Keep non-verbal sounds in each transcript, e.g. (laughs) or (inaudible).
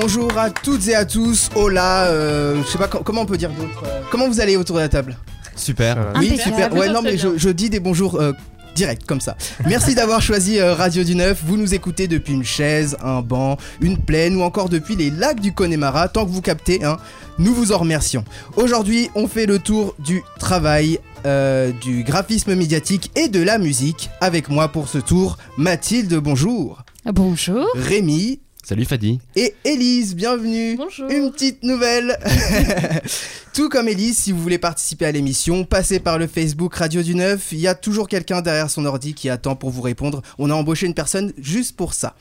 Bonjour à toutes et à tous. Hola, euh, je sais pas co- comment on peut dire d'autre. euh, Comment vous allez autour de la table? Super. Oui, Impeccable. super. Ouais, non, mais je, dis des bonjours euh, direct comme ça. Merci d'avoir choisi euh, Radio du Neuf. Vous nous écoutez depuis une chaise, un banc, une plaine ou encore depuis les lacs du Connemara. Tant que vous captez, hein, nous vous en remercions. Aujourd'hui, on fait le tour du travail, euh, du graphisme médiatique et de la musique. Avec moi pour ce tour, Mathilde, bonjour. Bonjour. Rémi Salut Fadi. et Élise, bienvenue. Bonjour. Une petite nouvelle. (laughs) Tout comme Elise, si vous voulez participer à l'émission, passez par le Facebook Radio du Neuf. Il y a toujours quelqu'un derrière son ordi qui attend pour vous répondre. On a embauché une personne juste pour ça.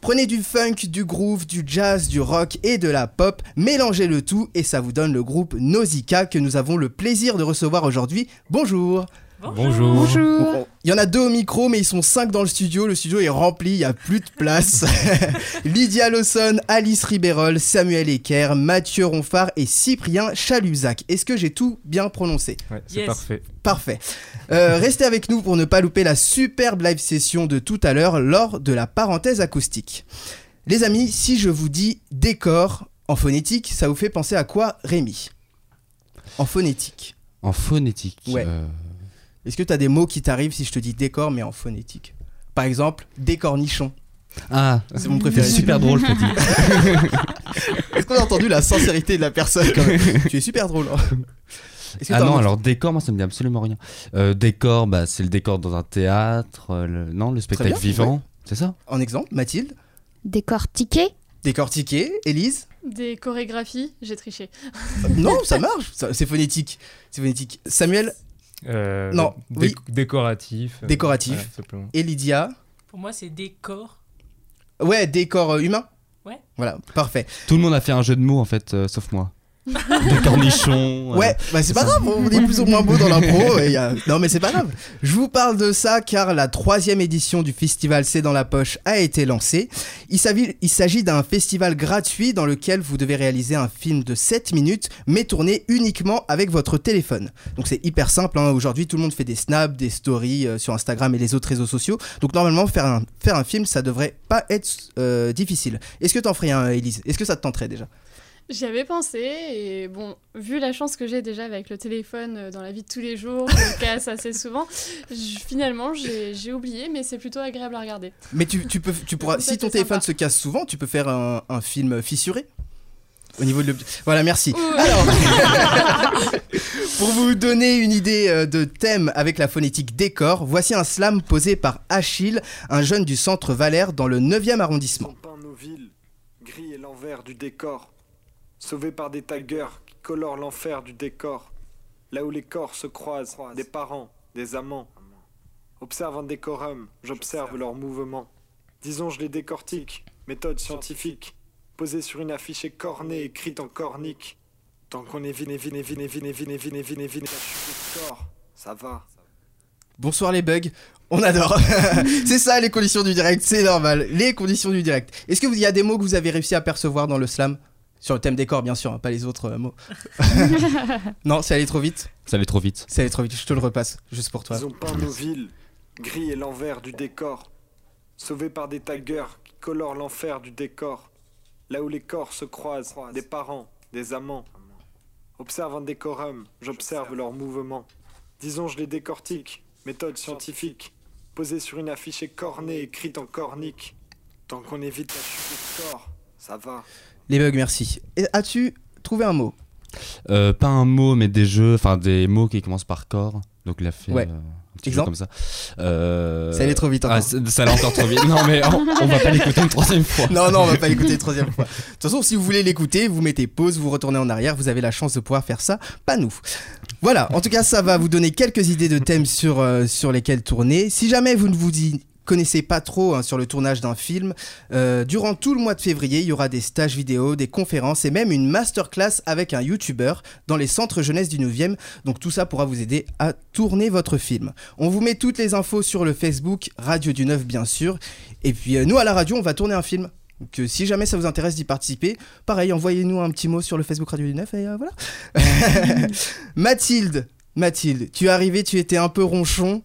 Prenez du funk, du groove, du jazz, du rock et de la pop, mélangez le tout et ça vous donne le groupe Nausicaa que nous avons le plaisir de recevoir aujourd'hui. Bonjour. Bonjour. Bonjour. Il y en a deux au micro, mais ils sont cinq dans le studio. Le studio est rempli, il n'y a plus de place. (laughs) Lydia Lawson, Alice Riberol, Samuel Ecker, Mathieu Ronfard et Cyprien Chaluzac. Est-ce que j'ai tout bien prononcé? Ouais, c'est Yes. parfait. Parfait. Euh, restez avec nous pour ne pas louper la superbe live session de tout à l'heure lors de la parenthèse acoustique. Les amis, si je vous dis décor en phonétique, ça vous fait penser à quoi, Rémi? En phonétique. En phonétique. Ouais. euh, Est-ce que tu as des mots qui t'arrivent si je te dis décor mais en phonétique? Par exemple, décornichon. Ah, C'est mon c'est préféré. super drôle Fadi. (laughs) Est-ce qu'on a entendu la sincérité de la personne? Quand même Tu es super drôle. hein. Ah non, alors décor, moi ça me dit absolument rien. Euh, décor, bah, c'est le décor dans un théâtre. euh, le- Non, le spectacle bien, vivant. C'est ça? En exemple, Mathilde, Décortiqué. décortiqué, Élise? Des chorégraphies, j'ai triché. Non, ça marche, c'est phonétique. C'est phonétique. Samuel? Euh, Non, dé- oui. Décoratif. euh, Décoratif. et Lydia. Pour moi, c'est décor. Ouais, décor euh, humain Ouais. Voilà, parfait. Tout le monde a fait un jeu de mots en fait, euh, sauf moi. Des cornichons. euh, Ouais, bah c'est pas grave, on est plus ou moins beau dans l'impro. (laughs) a- Non mais c'est pas grave. Je vous parle de ça car la troisième édition du festival C'est dans la poche a été lancée. Il s'agit il s'agit d'un festival gratuit dans lequel vous devez réaliser un film de 7 minutes mais tourné uniquement avec votre téléphone. Donc c'est hyper simple, hein. aujourd'hui tout le monde fait des snaps, des stories euh, sur Instagram et les autres réseaux sociaux. Donc normalement faire un, faire un film ça devrait pas être euh, difficile. Est-ce que t'en ferais un Elise Est-ce que ça te tenterait déjà? J'y avais pensé et bon, vu la chance que j'ai déjà avec le téléphone euh, dans la vie de tous les jours, je le casse assez souvent, je- finalement j'ai j'ai oublié, mais c'est plutôt agréable à regarder. Mais tu, tu peux, tu pourras, si ton téléphone sympa. se casse souvent, tu peux faire un, un film fissuré au niveau de l'objet. Voilà, merci. Ouh. Alors, (laughs) pour vous donner une idée euh, de thème avec la phonétique décor, voici un slam posé par Achille, un jeune du centre Valère dans le 9e arrondissement. Peint nos villes, gris et l'envers du décor, sauvés par des taggers qui colorent l'enfer du décor, là où les corps se croisent, des parents, des amants. Observe un décorum, j'observe leurs mouvements. Disons, je les décortique, méthode scientifique, posée sur une affiche écornée, écrite en cornique. Tant qu'on est vine, et vine, et vine, et vine, et vine, et vine, et vine, et vine, et corps, ça va. Bonsoir les bugs, on adore. (laughs) c'est ça les conditions du direct, c'est normal. Les conditions du direct. Est-ce que vous- il y a des mots que vous avez réussi à percevoir dans le slam? Sur le thème décor, bien sûr, hein, pas les autres euh, mots. (laughs) non, c'est allé trop vite. Ça allait trop vite. C'est allé trop vite, je te le repasse, juste pour toi. Ils ont peint nos villes, gris et l'envers du décor, sauvés par des taggers qui colorent l'enfer du décor, là où les corps se croisent, des parents, des amants. Observe un décorum, j'observe leurs mouvements. Disons, je les décortique, méthode scientifique, posée sur une affiche écornée, écrite en cornique. Tant qu'on évite la chute de corps, ça va. Les bugs, merci. Et As-tu trouvé un mot Euh, pas un mot, mais des jeux, enfin des mots qui commencent par corps. Donc il a fait Ouais. euh, un petit jeu Exemple comme ça. Euh, Ça allait trop vite Ah, encore. c'est- ça allait encore trop vite. Non, mais on, on va pas l'écouter une troisième fois. Non, non, on va pas l'écouter une troisième fois. De toute façon, si vous voulez l'écouter, vous mettez pause, vous retournez en arrière, vous avez la chance de pouvoir faire ça, pas nous. Voilà, en tout cas, ça va vous donner quelques idées de thèmes sur, euh, sur lesquels tourner. Si jamais vous ne vous y connaissez pas trop hein, sur le tournage d'un film, euh, durant tout le mois de février, il y aura des stages vidéo, des conférences et même une masterclass avec un youtubeur dans les centres jeunesse du 9e. Donc tout ça pourra vous aider à tourner votre film. On vous met toutes les infos sur le Facebook Radio du 9 bien sûr. Et puis euh, nous à la radio, on va tourner un film. Donc euh, si jamais ça vous intéresse d'y participer, pareil, envoyez-nous un petit mot sur le Facebook Radio du 9 et voilà. (laughs) Mathilde, Mathilde, tu es arrivée, tu étais un peu ronchon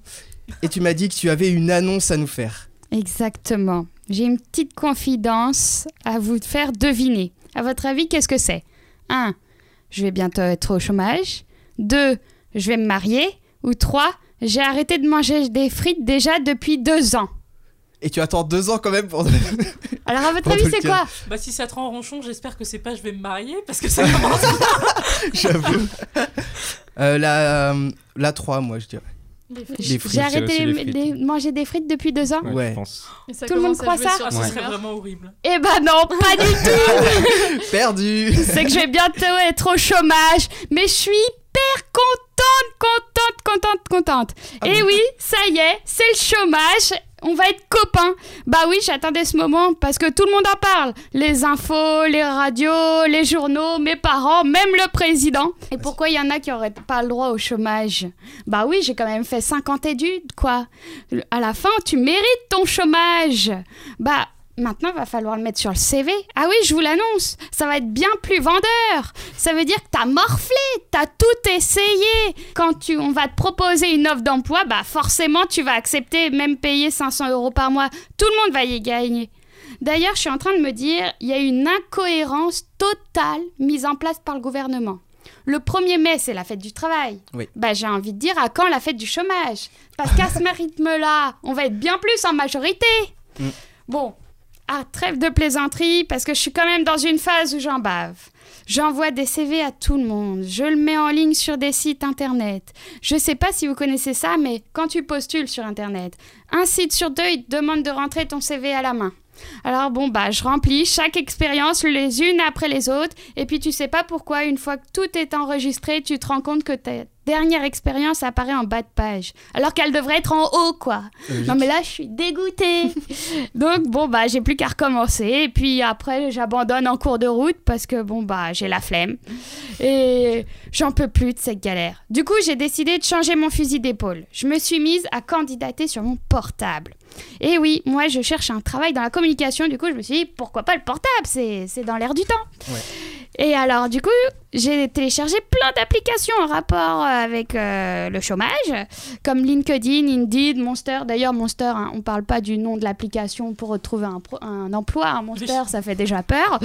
et tu m'as dit que tu avais une annonce à nous faire. Exactement. J'ai une petite confidence à vous faire deviner. À votre avis, qu'est-ce que c'est? 1. Je vais bientôt être au chômage. 2. Je vais me marier. Ou 3. J'ai arrêté de manger des frites déjà depuis deux ans. Et tu attends deux ans quand même pour. (laughs) Alors, à votre avis, c'est quoi? Bah si ça te rend ronchon, j'espère que c'est pas je vais me marier parce que ça commence. (laughs) J'avoue. Euh, la, euh, la 3, moi, je dirais. Les frites. Les frites. J'ai arrêté les de manger des frites depuis deux ans Ouais, Ouais. je pense. Ça Tout le monde croit ça sur son ce serait vraiment horrible. Eh ben non, pas du tout (laughs) Perdu C'est que je vais bientôt être au chômage, mais je suis hyper contente, contente, contente, contente. Ah Et bon oui, ça y est, c'est le chômage. On va être copains. Bah oui, j'attendais ce moment parce que tout le monde en parle. Les infos, les radios, les journaux, mes parents, même le président. Et pourquoi il y en a qui auraient pas le droit au chômage? Bah oui, j'ai quand même fait 50 études, quoi. À la fin, tu mérites ton chômage. Bah Maintenant, va falloir le mettre sur le CV. Ah oui, je vous l'annonce, ça va être bien plus vendeur. Ça veut dire que t'as morflé, t'as tout essayé. Quand tu, on va te proposer une offre d'emploi, bah forcément, tu vas accepter, même payer 500 euros par mois. Tout le monde va y gagner. D'ailleurs, je suis en train de me dire, il y a une incohérence totale mise en place par le gouvernement. Le 1er mai, c'est la fête du travail. Oui. Bah, j'ai envie de dire, à quand la fête du chômage? Parce qu'à ce (laughs) rythme-là, on va être bien plus en majorité. Mm. Bon, ah, trêve de plaisanterie, parce que je suis quand même dans une phase où j'en bave. J'envoie des CV à tout le monde. Je le mets en ligne sur des sites internet. Je sais pas si vous connaissez ça, mais quand tu postules sur internet, un site sur deux, il te demande de rentrer ton CV à la main. Alors bon, bah, je remplis chaque expérience les unes après les autres, et puis tu sais pas pourquoi, une fois que tout est enregistré, tu te rends compte que ta dernière expérience apparaît en bas de page, alors qu'elle devrait être en haut, quoi. Non mais là, je suis dégoûtée. (laughs) Donc bon bah j'ai plus qu'à recommencer et puis après j'abandonne en cours de route parce que bon bah j'ai la flemme et j'en peux plus de cette galère. Du coup j'ai décidé de changer mon fusil d'épaule. Je me suis mise à candidater sur mon portable. Et oui, moi je cherche un travail dans la communication. Du coup je me suis dit pourquoi pas le portable, c'est dans l'air du temps. Et alors du coup j'ai téléchargé plein d'applications en rapport avec euh, le chômage comme LinkedIn, Indeed, Monster. D'ailleurs, Monster, hein, on parle pas du nom de l'application pour retrouver un, emploi. hein. Monster, ça fait déjà peur.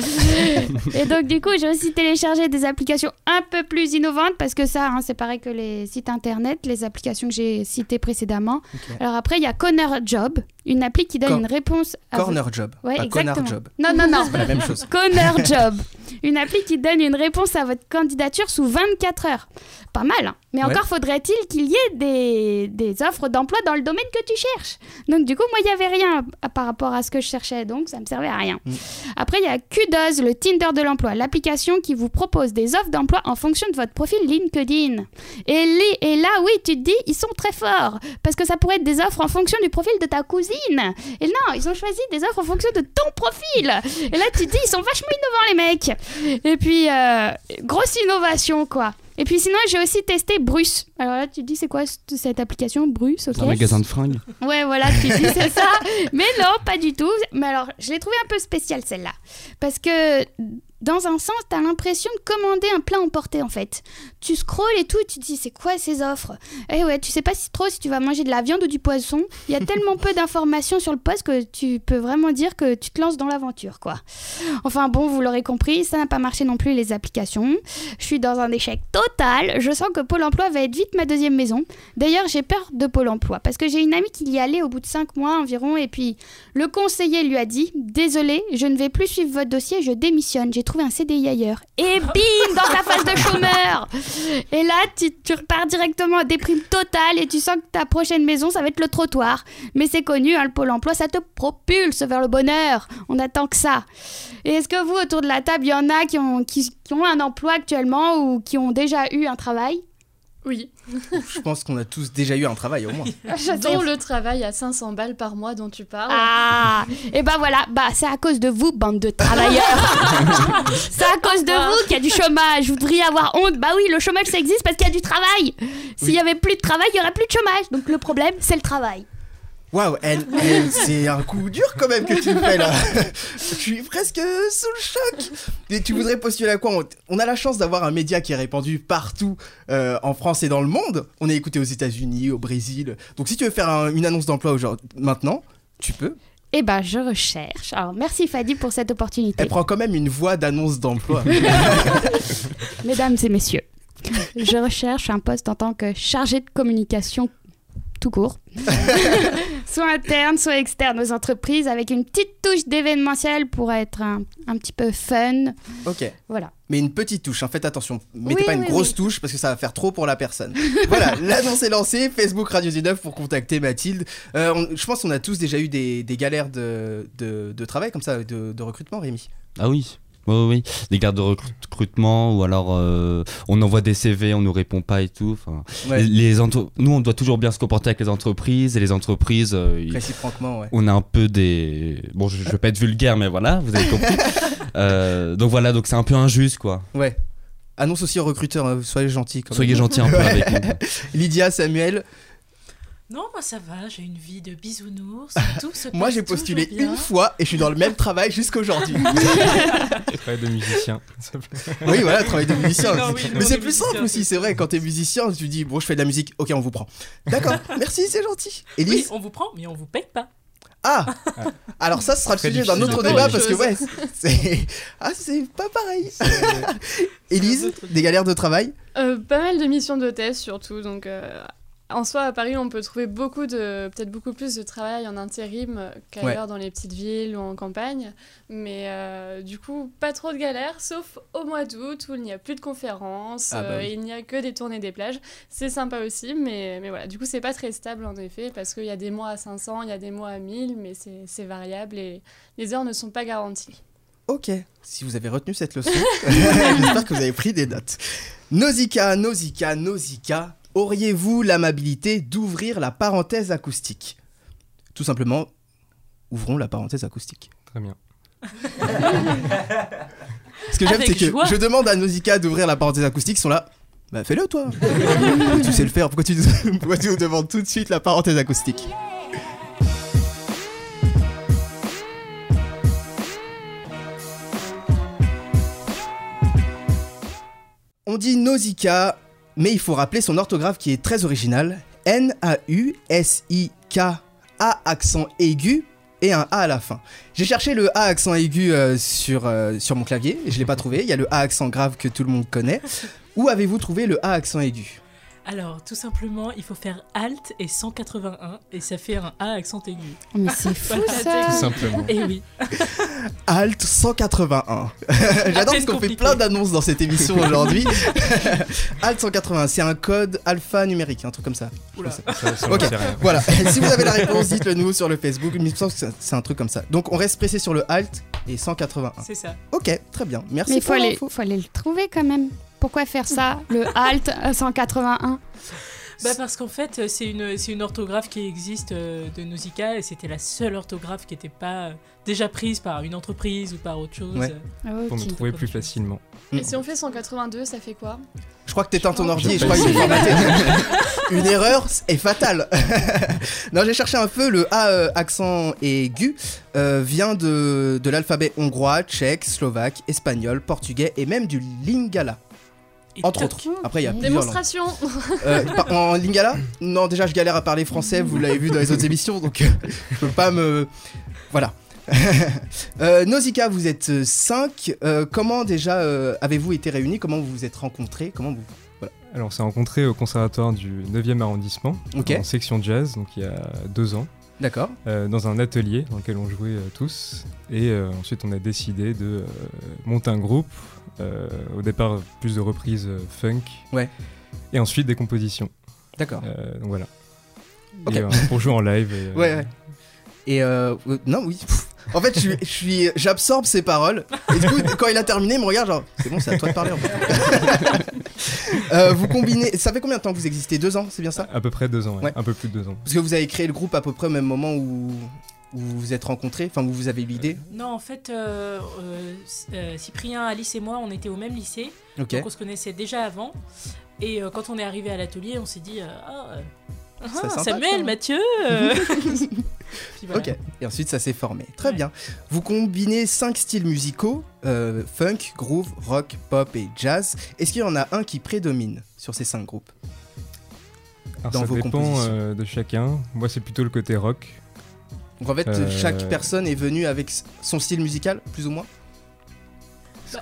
(laughs) et donc, du coup, j'ai aussi téléchargé des applications un peu plus innovantes parce que ça, hein, c'est pareil que les sites internet, les applications que j'ai citées précédemment. Alors après, il y a Corner Job, une appli qui donne Cor- une réponse à Corner job. Ouais, pas exactement. job. Non, non, non. C'est la même chose. Corner (laughs) Job, une appli qui donne une réponse à votre candidature sous 24 heures. Pas mal, hein. Mais Ouais. encore faudrait-il qu'il y ait des, des offres d'emploi dans le domaine que tu cherches. Donc du coup, moi, il n'y avait rien à- par rapport à ce que je cherchais, donc ça me servait à rien. Mm. Après, il y a Kudos, le Tinder de l'emploi, l'application qui vous propose des offres d'emploi en fonction de votre profil LinkedIn. Et, li- et là, oui, tu te dis, ils sont très forts, parce que ça pourrait être des offres en fonction du profil de ta cousine. Et non, ils ont choisi des offres en fonction de ton profil. Et là, tu te dis, ils sont vachement innovants, les mecs. Et puis, euh, grosse innovation, quoi. Et puis sinon, j'ai aussi testé Bruce. Alors là, tu te dis, c'est quoi cette application Bruce ok Un magasin de fringues. Ouais, voilà, tu dis c'est ça. (laughs) Mais non, pas du tout. Mais alors, je l'ai trouvé un peu spéciale celle-là. Parce que dans un sens, t'as l'impression de commander un plat emporté en fait. Tu scrolles et tout, et tu te dis c'est quoi ces offres? Eh ouais, tu sais pas si trop si tu vas manger de la viande ou du poisson. Il y a (laughs) tellement peu d'informations sur le poste que tu peux vraiment dire que tu te lances dans l'aventure quoi. Enfin bon, vous l'aurez compris, ça n'a pas marché non plus les applications. Je suis dans un échec total. Je sens que Pôle emploi va être vite ma deuxième maison. D'ailleurs, j'ai peur de Pôle emploi parce que j'ai une amie qui y allait au bout de 5 mois environ et puis le conseiller lui a dit Désolé, je ne vais plus suivre votre dossier, je démissionne, j'ai un CDI ailleurs. Et bim Dans ta phase de chômeur Et là, tu, repars directement à déprime totale et tu sens que ta prochaine maison, ça va être le trottoir. Mais c'est connu, hein, le Pôle emploi, ça te propulse vers le bonheur. On attend que ça. Et est-ce que vous, autour de la table, il y en a qui ont, qui ont un emploi actuellement ou qui ont déjà eu un travail? Oui, Je pense qu'on a tous déjà eu un travail au moins. (laughs) dont le travail à 500 balles par mois dont tu parles. Ah Et ben voilà, bah c'est à cause de vous, bande de travailleurs. (laughs) c'est à cause de vous qu'il y a du chômage. Vous devriez avoir honte. Bah oui, le chômage ça existe parce qu'il y a du travail. S'il y avait plus de travail, il y aurait plus de chômage. Donc le problème, c'est le travail. Waouh, elle, elle, c'est un coup dur quand même que tu me fais là. (laughs) Je suis presque sous le choc. Et tu voudrais postuler à quoi? On, on a la chance d'avoir un média qui est répandu partout euh, en France et dans le monde. On est écouté aux États-Unis, au Brésil. Donc si tu veux faire un- une annonce d'emploi aujourd'hui- maintenant, tu peux. Eh ben, je recherche. Alors, merci Fadi pour cette opportunité. Elle prend quand même une voix d'annonce d'emploi. (laughs) Mesdames et messieurs, je recherche un poste en tant que chargé de communication tout court, (laughs) soit interne, soit externe aux entreprises, avec une petite touche d'événementiel pour être un, un petit peu fun. ok. Voilà. Mais une petite touche, hein, faites attention. Mettez Oui, pas une oui, grosse oui. touche parce que ça va faire trop pour la personne. (laughs) voilà, l'annonce est lancée. Facebook Radio 19 pour contacter Mathilde. Euh, on- je pense qu'on a tous déjà eu des, des galères de, de, de travail comme ça, de, de recrutement, Rémi. Ah oui. Oui, oui. Des gardes de recrutement ou alors euh, on envoie des CV, on nous répond pas et tout. Ouais, les, Nous, on doit toujours bien se comporter avec les entreprises et les entreprises, euh, ils- réciproquement, ouais. on a un peu des. Bon, je, je vais pas être vulgaire, mais voilà, vous avez compris. (laughs) Euh, donc voilà, donc c'est un peu injuste quoi. Ouais. Annonce aussi aux recruteurs, hein, soyez gentils. quand Soyez gentils un peu (laughs) avec nous. Lydia, Samuel, Non, moi ça va, j'ai une vie de bisounours. (laughs) Tout se moi j'ai postulé une fois et je suis dans le même travail jusqu'aujourd'hui. (laughs) Travail de musicien. (laughs) oui, voilà, travail de musicien. Non, oui, Mais c'est plus simple aussi, c'est vrai. Quand t'es musicien, tu dis bon, je fais de la musique, ok, on vous prend. D'accord, merci, c'est gentil. Élise, Oui, on vous prend, mais on vous paye pas. ah, alors ça, ce sera le sujet d'un autre de débat parce que ouais, c'est ah, c'est pas pareil. Élise, des galères de travail? Euh, pas mal de missions d'hôtesse surtout, donc euh, en soi à Paris on peut trouver beaucoup de, peut-être beaucoup plus de travail en intérim euh, qu'ailleurs dans les petites villes ou en campagne, mais euh, du coup pas trop de galères, sauf au mois d'août où il n'y a plus de conférences, Ah bah euh, oui. il n'y a que des tournées des plages, c'est sympa aussi, mais, mais voilà, du coup c'est pas très stable en effet, parce qu'il y a des mois à 500, il y a des mois à 1000, mais c'est c'est variable et les heures ne sont pas garanties. Ok, si vous avez retenu cette leçon, (laughs) j'espère que vous avez pris des notes. Nausicaa, Nausicaa, Nausicaa, auriez-vous l'amabilité d'ouvrir la parenthèse acoustique? Tout simplement, ouvrons la parenthèse acoustique. Très bien. (laughs) Ce que j'aime, c'est que joie. je demande à Nausicaa d'ouvrir la parenthèse acoustique, ils sont là. Bah fais-le toi (laughs) Tu sais le faire, pourquoi tu, (laughs) pourquoi tu nous demandes tout de suite la parenthèse acoustique? On dit Nausicaa, mais il faut rappeler son orthographe qui est très original. N-A-U-S-I-K-A accent aigu et un A à la fin. J'ai cherché le A accent aigu euh, sur, euh, sur mon clavier et je l'ai pas trouvé. Il y a le A accent grave que tout le monde connaît. Où avez-vous trouvé le A accent aigu? Alors, tout simplement, il faut faire Alt et 181 et ça fait un A accent aigu. Oh, Mais c'est (laughs) fou Voilà, ça Tout simplement. Et oui. (laughs) Alt 181. (laughs) J'adore parce peine qu'on fait plein d'annonces dans cette émission aujourd'hui. Alt 181, c'est un code alphanumérique, un truc comme ça. Oula. Ça, ça, Ok. Voilà, si vous avez la réponse, dites-le nous sur le Facebook. Il me semble que c'est- un truc comme ça. Donc on reste pressé sur le Alt et 181. C'est ça. Ok, très bien. Merci Mais il faut pour aller, l'info. faut aller le trouver quand même. Pourquoi faire ça Le Alt euh, 181 Bah parce qu'en fait, euh, c'est une, c'est une orthographe qui existe euh, de Nausicaa et c'était la seule orthographe qui n'était pas euh, déjà prise par une entreprise ou par autre chose. Ouais. Ah, Pour nous trouver plus facilement. Mm. Et si on fait 182, ça fait quoi? Je crois que t'éteins ton ordi et je crois qu'il est pas. formaté. (laughs) (laughs) Une erreur est fatale. (laughs) non, j'ai cherché un peu. Le A euh, accent aigu euh, vient de, de l'alphabet hongrois, tchèque, slovaque, espagnol, portugais et même du lingala. Et Entre autres. Après, il y a langues. Démonstration Euh, en lingala Non, déjà, je galère à parler français, vous l'avez vu dans les autres émissions, donc euh, je peux pas me. Voilà. (laughs) euh, Nausicaa, vous êtes 5. comment déjà euh, avez-vous été réunis? Comment vous vous êtes rencontrés? Comment vous. Alors, on s'est rencontrés au conservatoire du 9e arrondissement, en section jazz, donc il y a deux ans, D'accord. euh, dans un atelier dans lequel on jouait euh, tous. Et euh, ensuite, on a décidé de monter un groupe. au départ, plus de reprises funk. Ouais. Et ensuite, des compositions. D'accord. Donc voilà. Et, pour jouer en live. Et, (laughs) Ouais, ouais. Et non, oui. En fait, je je suis, j'absorbe ses paroles. Et du coup, quand il a terminé, il me regarde genre, c'est bon, c'est à toi de parler. En fait. (laughs) Euh, vous combinez. Ça fait combien de temps que vous existez? Deux ans, c'est bien ça? À peu près deux ans, ouais. Ouais. un peu plus de deux ans. Parce que vous avez créé le groupe à peu près au même moment où, où vous vous êtes rencontrés, enfin où vous avez eu l'idée? Non, en fait, euh, euh, euh, Cyprien, Alice et moi, on était au même lycée. Ok. Donc on se connaissait déjà avant. Et euh, quand on est arrivé à l'atelier, on s'est dit euh, Ah, euh, ah, Samuel. Mathieu euh. (laughs) voilà. Ok. Et ensuite, ça s'est formé. Très Ouais. bien. Vous combinez cinq styles musicaux euh, funk, groove, rock, pop et jazz. Est-ce qu'il y en a un qui prédomine sur ces cinq groupes Alors, Dans ça vos dépend compositions. euh, de chacun. Moi, c'est plutôt le côté rock. Donc en fait, Euh, chaque personne est venue avec son style musical, plus ou moins.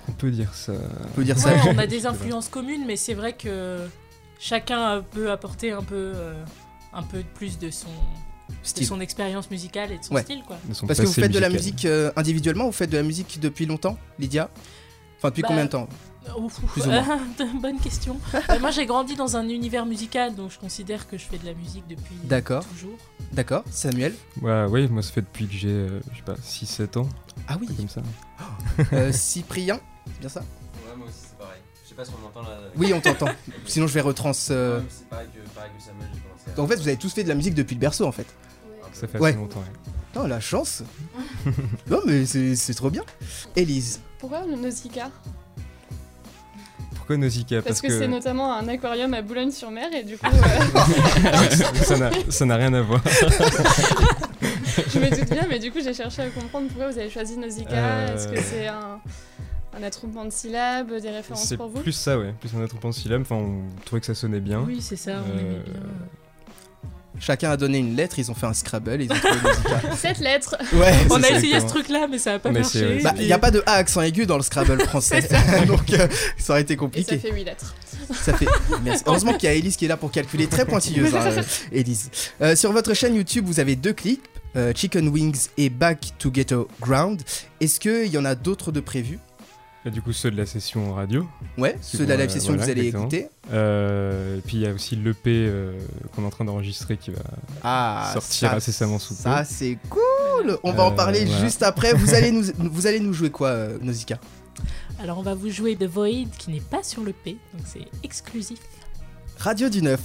On peut dire ça. On peut dire ça. Ouais, on a (laughs) des influences communes, mais c'est vrai que chacun peut apporter un peu, euh, un peu plus de son, de son expérience musicale et de son Ouais. style, quoi. de son Parce que vous faites de la musique euh, individuellement, vous faites de la musique depuis longtemps, Lydia? Enfin, depuis Bah, combien de temps? Ouf, Plus ou moins. (laughs) bonne question. Euh, moi, j'ai grandi dans un univers musical, donc je considère que je fais de la musique depuis D'accord. toujours. D'accord, Samuel? Ouais, oui, moi ça fait depuis que j'ai, euh, je sais pas, 6-7 ans, Ah oui, comme ça. euh, Cyprien, c'est bien ça? Ouais, moi aussi, c'est pareil. Je sais pas si on m'entend là. Oui, on t'entend. Sinon, je vais retrans. euh, Ouais, c'est pareil que, pareil Samuel. Donc, en fait, vous avez tous fait de la musique depuis le berceau, en fait. Ça fait Ouais. assez longtemps. ouais. Non, la chance. (laughs) non, mais c'est trop bien. Élise. Pourquoi le Nausicaa? Pourquoi Nausicaa? Parce, que, c'est notamment un aquarium à Boulogne-sur-Mer et du coup, (laughs) euh, ça n'a- rien à voir. (laughs) je me doute bien, mais du coup, j'ai cherché à comprendre pourquoi vous avez choisi Nausicaa. Euh. Est-ce que c'est un, un attroupement de syllabes, des références pour vous? plus ça, ouais. Plus un attroupement de syllabes. Enfin, on trouvait que ça sonnait bien. Oui, c'est ça, on aimait Euh, bien. Chacun a donné une lettre, ils ont fait un Scrabble, ils ont trouvé Musica. (laughs) Cette lettre Ouais, On a ça. essayé ce truc-là, mais ça a pas Mais marché. Bah, il n'y a pas de A accent aigu dans le Scrabble français. (laughs) (laughs) Donc, euh, ça aurait été et compliqué. ça fait 8 lettres. Ça fait. Merci. Heureusement qu'il y a Elise qui est là pour calculer. Très pointilleuse, hein, euh, Elise. Euh, sur votre chaîne YouTube, vous avez deux clips euh, Chicken Wings et Back to Ghetto Ground. Est-ce qu'il y en a d'autres de prévus? Et du coup, ceux de la session radio. Ouais, ceux de la live euh, session que vous allez exactement. écouter. Euh, et puis il y a aussi l'EP euh, qu'on est en train d'enregistrer qui va. Ah, Sortir ça- incessamment sous peu. Ça, c'est cool On va en Euh, parler voilà. juste après. Vous allez (laughs) nous, vous allez nous jouer quoi, Nausicaa? Alors, on va vous jouer The Void qui n'est pas sur le P, donc c'est exclusif. Radio du 9.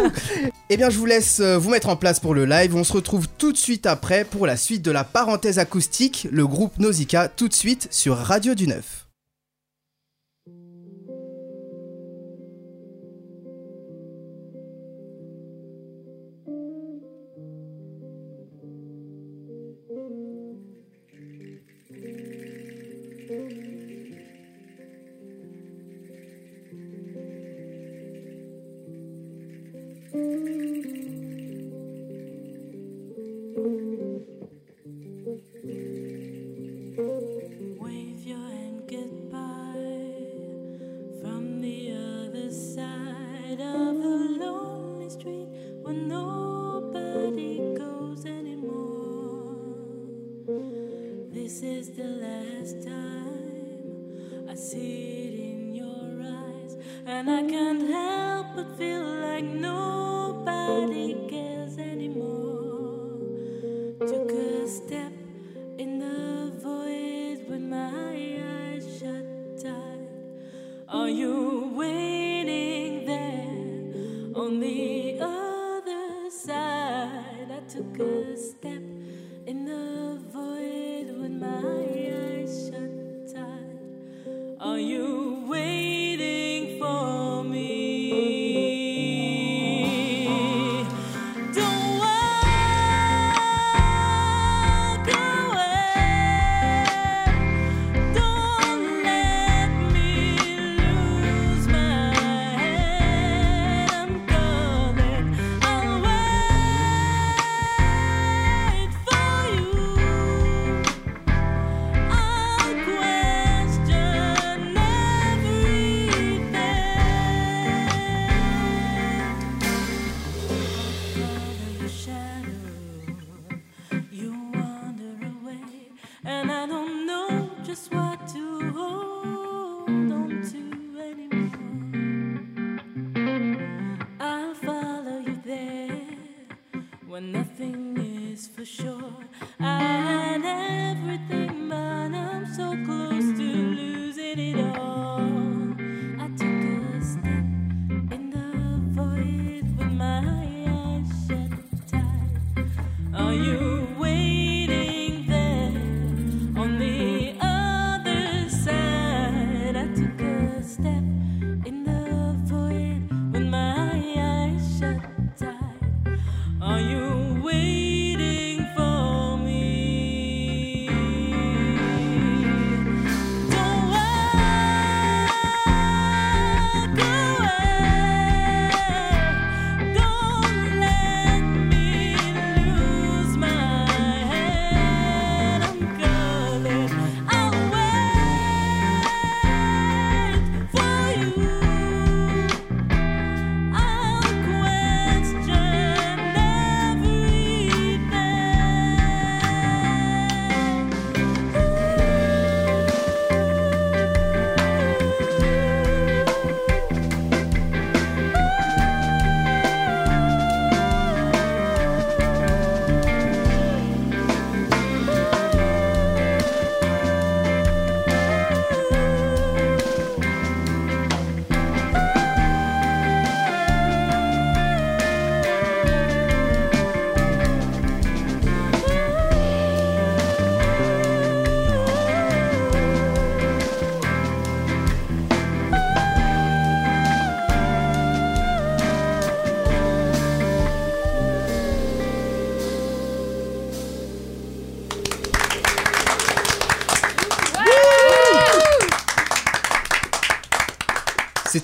(laughs) eh bien, je vous laisse euh, vous mettre en place pour le live. On se retrouve tout de suite après pour la suite de la parenthèse acoustique, le groupe Nausicaa, tout de suite sur Radio du 9.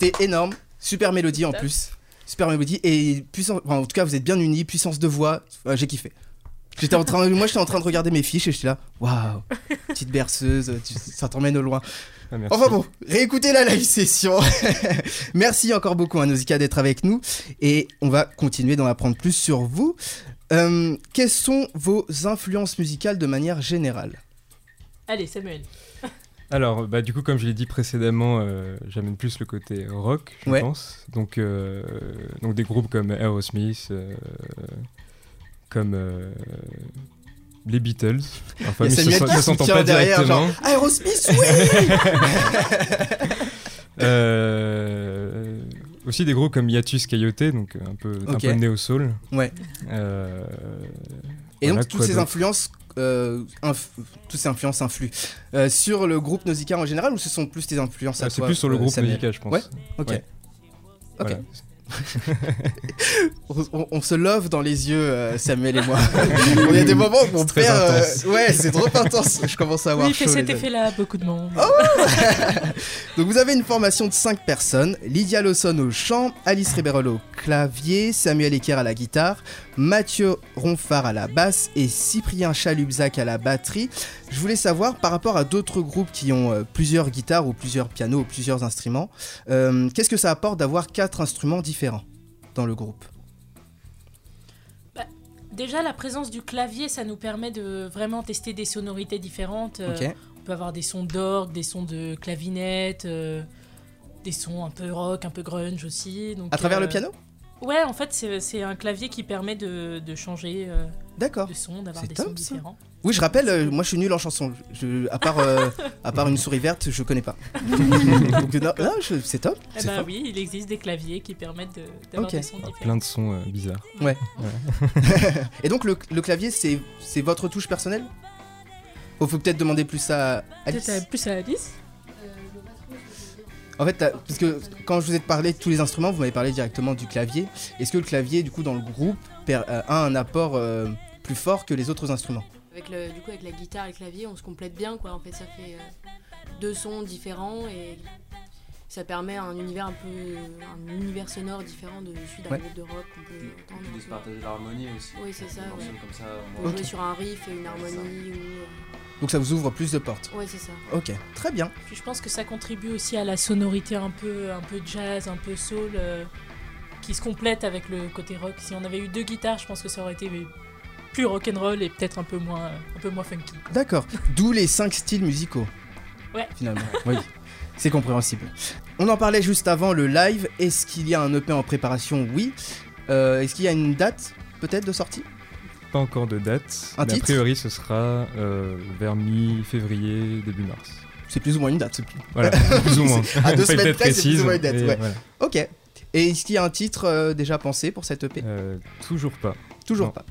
C'était énorme. Super mélodie en plus. Super mélodie et puissance. enfin, en tout cas, vous êtes bien unis. Puissance de voix. Ouais, J'ai kiffé. J'étais en train, moi, j'étais en train de regarder mes fiches et j'étais là. Waouh, petite berceuse, tu- ça t'emmène au loin. Ah. Enfin bon, réécoutez la live session. (laughs) Merci encore beaucoup à Nausicaa d'être avec nous et on va continuer d'en apprendre plus sur vous. Euh, quelles sont vos influences musicales de manière générale? Allez, Samuel. Alors, bah, du coup, comme je l'ai dit précédemment, euh, j'amène plus le côté rock, je Ouais. pense. Donc, euh, donc des groupes comme Aerosmith, euh, comme les Beatles. Enfin, mais Samuel ça, qui ça s'entend pas derrière, directement. genre, Aerosmith, oui (laughs) aussi des groupes comme Yatus Coyote, donc un peu, un Ok. peu néo-soul. Ouais. Et voilà, donc toutes ces influences, euh, toutes ces influences influent euh, sur le groupe Nausicaa en général ou ce sont plus tes influences à Ah, c'est plus sur le euh, groupe musical, je pense. Ouais, ok. Ouais. Voilà. (laughs) On, on- on se love dans les yeux, euh, Samuel et moi. (laughs) Il y a des moments où mon père. euh, ouais, c'est trop intense. Je commence à avoir Oui, il fait cet effet-là, beaucoup de monde. (laughs) Donc vous avez une formation de 5 personnes. Lydia Lawson au chant, Alice Ribeiro au clavier, Samuel Ecker à la guitare, Mathieu Ronfard à la basse et Cyprien Chalubzac à la batterie. Je voulais savoir par rapport à d'autres groupes qui ont euh, plusieurs guitares ou plusieurs pianos ou plusieurs instruments, euh, qu'est-ce que ça apporte d'avoir quatre instruments différents? Dans le groupe Déjà, la présence du clavier, ça nous permet de vraiment tester des sonorités différentes. Euh. On peut avoir des sons d'orgue, des sons de clavinette, euh, des sons un peu rock, un peu grunge aussi. Donc, À travers euh, le piano? Ouais, en fait, c'est un clavier qui permet de, de changer D'accord. de son, d'avoir C'est des top, sons ça. différents. Oui, je rappelle, euh, moi je suis nul en chanson. Je, à, part, euh, à part une souris verte, je connais pas. (laughs) Donc, non, non, je- c'est top. Eh c'est ben fort. oui, il existe des claviers qui permettent de- d'avoir Ok. des sons différents. Plein de sons euh, bizarres. (laughs) Et donc le, le clavier, c'est c'est votre touche personnelle? Il faut peut-être demander plus à Alice. Peut-être plus à Alice En fait, t'as- parce que quand je vous ai parlé de tous les instruments, vous m'avez parlé directement du clavier. Est-ce que le clavier, du coup, dans le groupe, per- euh, a un apport euh, plus fort que les autres instruments Avec le, du coup, avec la guitare et le clavier, on se complète bien, quoi. En fait, ça fait euh, deux sons différents et ça permet un univers un peu, un univers sonore différent de celui d'un Ouais. groupe de rock qu'on peut entendre. De se partager l'harmonie aussi. Oui, c'est ça. Ouais. comme ça, On on peut Ok. jouer sur un riff et une harmonie ou. Donc ça vous ouvre plus de portes. euh, Ouais, c'est ça. Ok, très bien. Puis je pense que ça contribue aussi à la sonorité un peu, un peu jazz, un peu soul, euh, qui se complète avec le côté rock. Si on avait eu deux guitares, je pense que ça aurait été plus rock'n'roll et peut-être un peu moins, un peu moins funky. D'accord. (laughs) D'où les cinq styles musicaux. Ouais. Finalement. (laughs) Oui. C'est compréhensible. On en parlait juste avant le live. Est-ce qu'il y a un EP en préparation? Oui. Euh, Est-ce qu'il y a une date peut-être de sortie? Pas encore de date. Un mais titre? a priori, ce sera euh, vers mi-février, début mars. C'est plus ou moins une date. c'est plus- Voilà, (laughs) plus ou moins. À deux semaines date près, c'est plus ou moins une date, ouais. voilà. Ok. Et est-ce qu'il y a un titre euh, déjà pensé pour cette EP Euh, toujours pas. Toujours non. pas.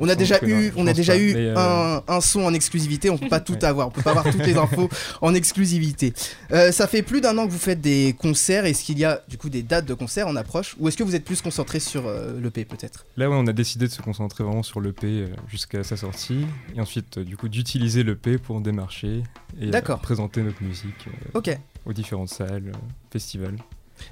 On a déjà eu, on a déjà euh, un, un son en exclusivité. On peut pas tout avoir. On peut pas avoir toutes les (laughs) infos en exclusivité. Euh, ça fait plus d'un an que vous faites des concerts. Est-ce qu'il y a du coup des dates de concerts en approche ou est-ce que vous êtes plus concentré sur euh, l'EP peut-être? Là, ouais, on a décidé de se concentrer vraiment sur l'EP jusqu'à sa sortie. Et ensuite, du coup, d'utiliser l'EP pour démarcher et présenter notre musique Ok. aux différentes salles, festivals.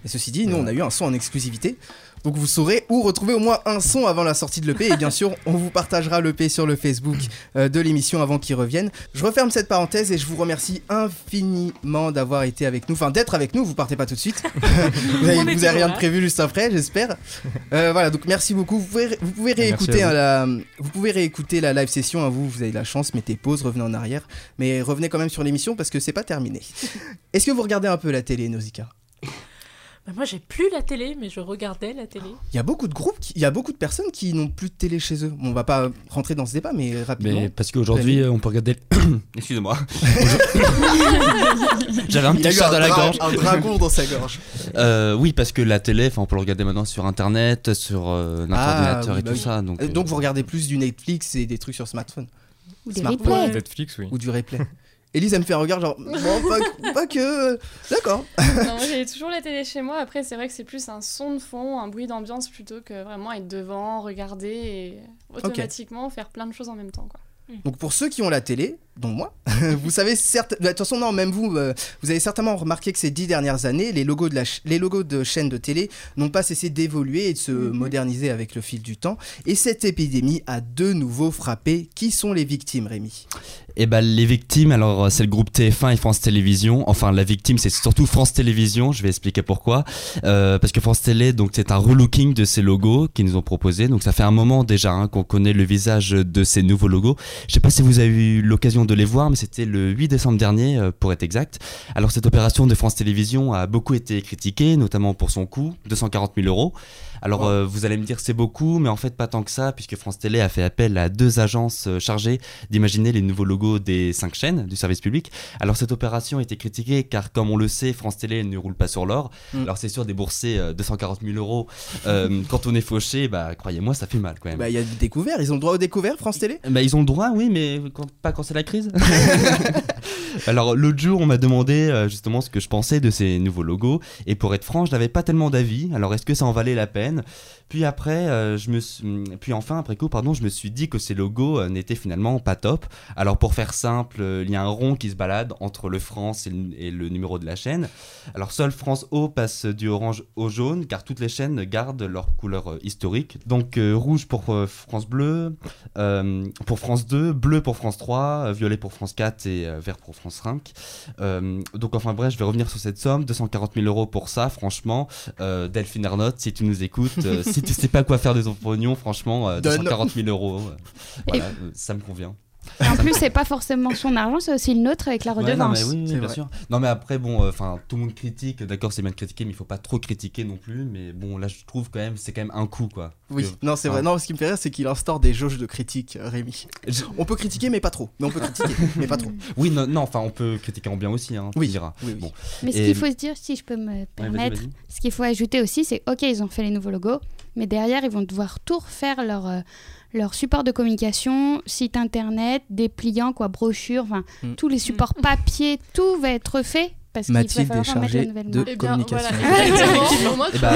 Et ceci dit, nous on a eu un son en exclusivité. Donc vous saurez où retrouver au moins un son avant la sortie de l'EP. Et bien sûr, on vous partagera l'EP sur le Facebook euh, de l'émission avant qu'il revienne. Je referme cette parenthèse et je vous remercie infiniment d'avoir été avec nous. Enfin, d'être avec nous, vous partez pas tout de suite. (laughs) vous avez, vous avez rien de prévu juste après, j'espère. Euh, voilà, donc merci beaucoup. Vous pouvez, vous pouvez Merci réécouter hein, la, vous pouvez réécouter la live session. hein, vous, vous avez de la chance, mettez pause, revenez en arrière. Mais revenez quand même sur l'émission parce que c'est pas terminé. (laughs) Est-ce que vous regardez un peu la télé, Nausicaa? Bah, moi, j'ai plus la télé, mais je regardais la télé. Il y a beaucoup de groupes, qui- il y a beaucoup de personnes qui n'ont plus de télé chez eux. Bon, on va pas rentrer dans ce débat, mais rapidement. Mais parce qu'aujourd'hui, on peut regarder. (coughs) Excusez-moi. (coughs) J'avais un petit chat dans la dra- gorge. un dragon dans sa gorge. Euh, oui, parce que la télé, enfin, on peut le regarder maintenant sur internet, sur euh, notre Ah, ordinateur oui, et bah tout oui. ça. Donc, Euh, euh, Donc vous regardez plus du Netflix et des trucs sur smartphone Ou des Smartphone. replays. Netflix, oui. ou du replay. Elise, elle me fait un regard genre, (laughs) bon, pas, pas que. D'accord. non, j'ai toujours la télé chez moi. Après, c'est vrai que c'est plus un son de fond, un bruit d'ambiance plutôt que vraiment être devant, regarder et automatiquement faire plein de choses en même temps. Quoi. Donc pour ceux qui ont la télé, dont moi, (laughs) vous savez certes, de toute façon non, même vous, euh, vous avez certainement remarqué que ces dix dernières années, les logos de la, ch- les logos de chaînes de télé n'ont pas cessé d'évoluer et de se moderniser avec le fil du temps. Et cette épidémie a de nouveau frappé. Qui sont les victimes, Rémi? Et ben les victimes, alors euh, c'est le groupe TF1 et France Télévisions. Enfin la victime c'est surtout France Télévisions, je vais expliquer pourquoi. Euh, parce que France Télé, donc c'est un relooking de ces logos qu'ils nous ont proposés. Donc ça fait un moment déjà hein, qu'on connaît le visage de ces nouveaux logos. Je sais pas si vous avez eu l'occasion de les voir, mais c'était le 8 décembre dernier euh, pour être exact. Alors cette opération de France Télévisions a beaucoup été critiquée, notamment pour son coût, 240 000 euros. Alors Wow. euh, vous allez me dire c'est beaucoup, mais en fait pas tant que ça, puisque France Télé a fait appel à deux agences euh, chargées d'imaginer les nouveaux logos des cinq chaînes du service public. Alors cette opération a été critiquée car comme on le sait, France Télé ne roule pas sur l'or. Mm. Alors c'est sûr débourser euh, 240 000 euros euh, quand on est fauché, bah croyez-moi ça fait mal quand même. Bah, Il y a des découvertes, ils ont le droit aux découvertes, France Télé? Bah, ils ont le droit, oui, mais quand- pas quand c'est la crise. (laughs) Alors, l'autre jour, on m'a demandé euh, justement ce que je pensais de ces nouveaux logos. Et pour être franc, je n'avais pas tellement d'avis. Alors, est-ce que ça en valait la peine? Puis après, euh, je me suis- puis enfin, après coup, pardon, je me suis dit que ces logos euh, n'étaient finalement pas top. Alors, pour faire simple, il y a un rond qui se balade entre le France et le, numéro de la chaîne. Alors, seul France O passe du orange au jaune, car toutes les chaînes gardent leur couleur historique. Donc, rouge pour France Bleu, pour France 2, bleu pour France 3, euh, violet pour France 4 et vert pour France 5. Euh, donc enfin bref, je vais revenir sur cette somme, 240 000 euros pour ça, franchement. Euh, Delphine Ernotte, si tu nous écoutes, euh, si tu sais pas quoi faire de ton pognon, franchement, euh, Donne. 240 000 euros, voilà, ça me convient. Et en plus, c'est pas forcément son argent, c'est aussi le nôtre avec la Ouais, non, redevance. mais oui, bien vrai. sûr. Non mais après bon, enfin tout le monde critique, d'accord c'est bien de critiquer, mais il faut pas trop critiquer non plus. Mais bon là je trouve quand même c'est quand même un coup quoi. Oui, Que- non, c'est hein. vrai. Non, ce qui me fait rire, c'est qu'il instaure des jauges de critique, euh, Rémi. Je- On peut critiquer, mais pas trop. Mais on peut critiquer, (laughs) mais pas trop. Oui non enfin on peut critiquer en bien aussi hein. Oui. diras. Oui, oui. Bon. Mais ce Et- qu'il faut se dire, si je peux me Ouais, permettre, ce qu'il faut ajouter aussi, c'est ok, ils ont fait les nouveaux logos, mais derrière, ils vont devoir tout refaire leur, euh, leur support de communication, site internet, dépliants, quoi, brochures, enfin, Mm. tous les supports (laughs) papier, tout va être fait. Parce qu'il va Mathilde falloir est chargée la nouvelle de marque. Eh bien, communication. voilà, (laughs) exactement. Pour moi, Eh tu bah,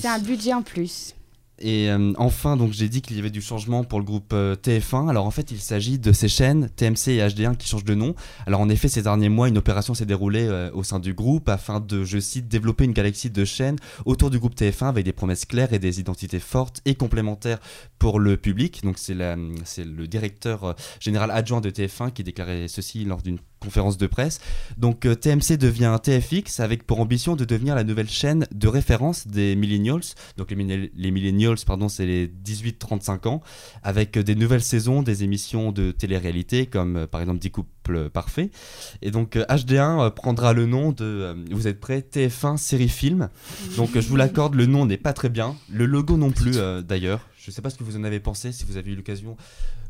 c'est un budget en plus. Et euh, enfin, donc j'ai dit qu'il y avait du changement pour le groupe euh, TF1. Alors en fait, il s'agit de ces chaînes TMC et HD1 qui changent de nom. Alors en effet, ces derniers mois, une opération s'est déroulée euh, au sein du groupe afin de, je cite, développer une galaxie de chaînes autour du groupe TF1 avec des promesses claires et des identités fortes et complémentaires pour le public. Donc c'est le directeur général adjoint de TF1 qui déclarait ceci lors d'une conférence de presse. Donc euh, TMC devient TFX avec pour ambition de devenir la nouvelle chaîne de référence des millennials. Donc les, les millennials, pardon, c'est les 18-35 ans, avec euh, des nouvelles saisons, des émissions de télé-réalité comme euh, par exemple 10 couples parfaits. Et donc euh, HD1 euh, prendra le nom de, vous êtes prêts, TF1 série film. Donc je vous l'accorde, le nom n'est pas très bien, le logo non plus euh, d'ailleurs. Je sais pas ce que vous en avez pensé, si vous avez eu l'occasion